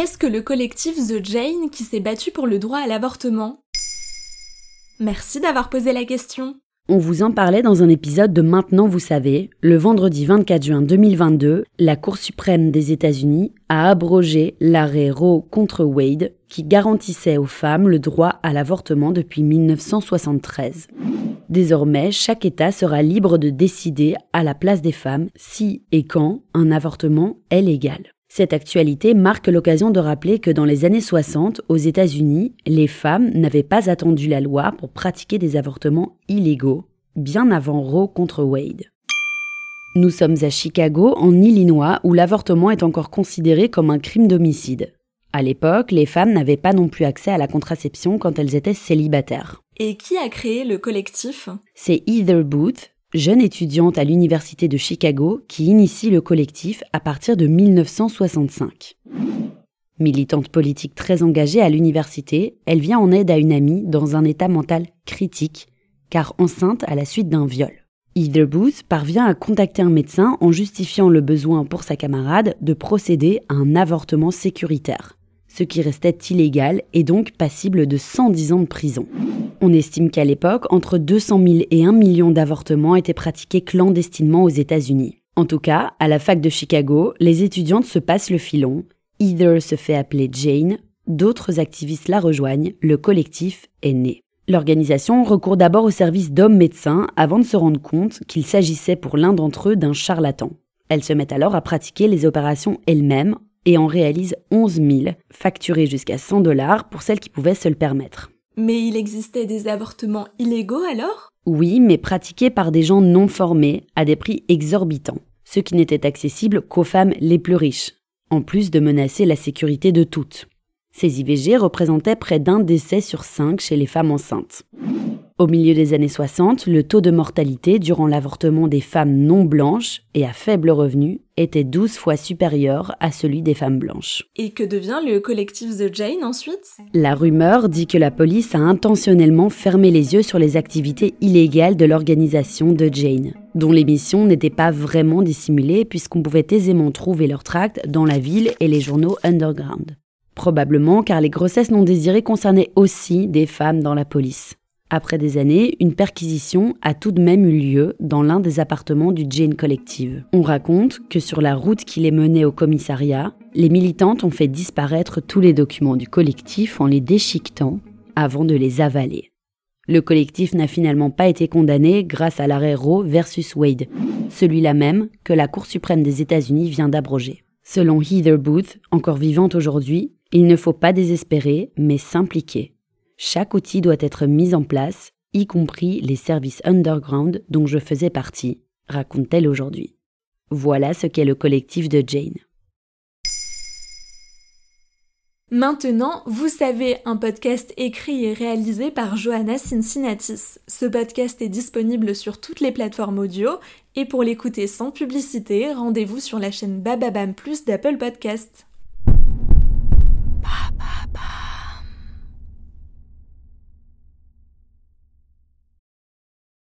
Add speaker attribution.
Speaker 1: Qu'est-ce que le collectif The Jane qui s'est battu pour le droit à l'avortement? Merci d'avoir posé la question.
Speaker 2: On vous en parlait dans un épisode de Maintenant vous savez. Le vendredi 24 juin 2022, la Cour suprême des États-Unis a abrogé l'arrêt Roe contre Wade qui garantissait aux femmes le droit à l'avortement depuis 1973. Désormais, chaque État sera libre de décider à la place des femmes si et quand un avortement est légal. Cette actualité marque l'occasion de rappeler que dans les années 60, aux États-Unis, les femmes n'avaient pas attendu la loi pour pratiquer des avortements illégaux, bien avant Roe contre Wade. Nous sommes à Chicago, en Illinois, où l'avortement est encore considéré comme un crime d'homicide. À l'époque, les femmes n'avaient pas non plus accès à la contraception quand elles étaient célibataires.
Speaker 1: Et qui a créé le collectif?
Speaker 2: C'est Heather Booth, jeune étudiante à l'Université de Chicago qui initie le collectif à partir de 1965. Militante politique très engagée à l'université, elle vient en aide à une amie dans un état mental critique, car enceinte à la suite d'un viol. Heather Booth parvient à contacter un médecin en justifiant le besoin pour sa camarade de procéder à un avortement sécuritaire, ce qui restait illégal et donc passible de 110 ans de prison. On estime qu'à l'époque, entre 200 000 et 1 million d'avortements étaient pratiqués clandestinement aux États-Unis. En tout cas, à la fac de Chicago, les étudiantes se passent le filon. Heather se fait appeler Jane, d'autres activistes la rejoignent, le collectif est né. L'organisation recourt d'abord au service d'hommes médecins avant de se rendre compte qu'il s'agissait pour l'un d'entre eux d'un charlatan. Elles se mettent alors à pratiquer les opérations elles-mêmes et en réalisent 11 000, facturées jusqu'à 100 dollars pour celles qui pouvaient se le permettre.
Speaker 1: Mais il existait des avortements illégaux alors?
Speaker 2: Oui, mais pratiqués par des gens non formés à des prix exorbitants, ce qui n'était accessible qu'aux femmes les plus riches, en plus de menacer la sécurité de toutes. Ces IVG représentaient près d'un décès sur cinq chez les femmes enceintes. Au milieu des années 60, le taux de mortalité durant l'avortement des femmes non blanches et à faible revenu était 12 fois supérieur à celui des femmes blanches.
Speaker 1: Et que devient le collectif The Jane ensuite?
Speaker 2: La rumeur dit que la police a intentionnellement fermé les yeux sur les activités illégales de l'organisation The Jane, dont les missions n'étaient pas vraiment dissimulées puisqu'on pouvait aisément trouver leurs tracts dans la ville et les journaux underground. Probablement car les grossesses non désirées concernaient aussi des femmes dans la police. Après des années, une perquisition a tout de même eu lieu dans l'un des appartements du Jane Collective. On raconte que sur la route qui les menait au commissariat, les militantes ont fait disparaître tous les documents du collectif en les déchiquetant avant de les avaler. Le collectif n'a finalement pas été condamné grâce à l'arrêt Roe versus Wade, celui-là même que la Cour suprême des États-Unis vient d'abroger. Selon Heather Booth, encore vivante aujourd'hui, il ne faut pas désespérer, mais s'impliquer. Chaque outil doit être mis en place, y compris les services underground dont je faisais partie, raconte-t-elle aujourd'hui. Voilà ce qu'est le collectif de Jane.
Speaker 1: Maintenant, vous savez, un podcast écrit et réalisé par Johanna Cincinnatis. Ce podcast est disponible sur toutes les plateformes audio et pour l'écouter sans publicité, rendez-vous sur la chaîne Bababam Plus d'Apple Podcast.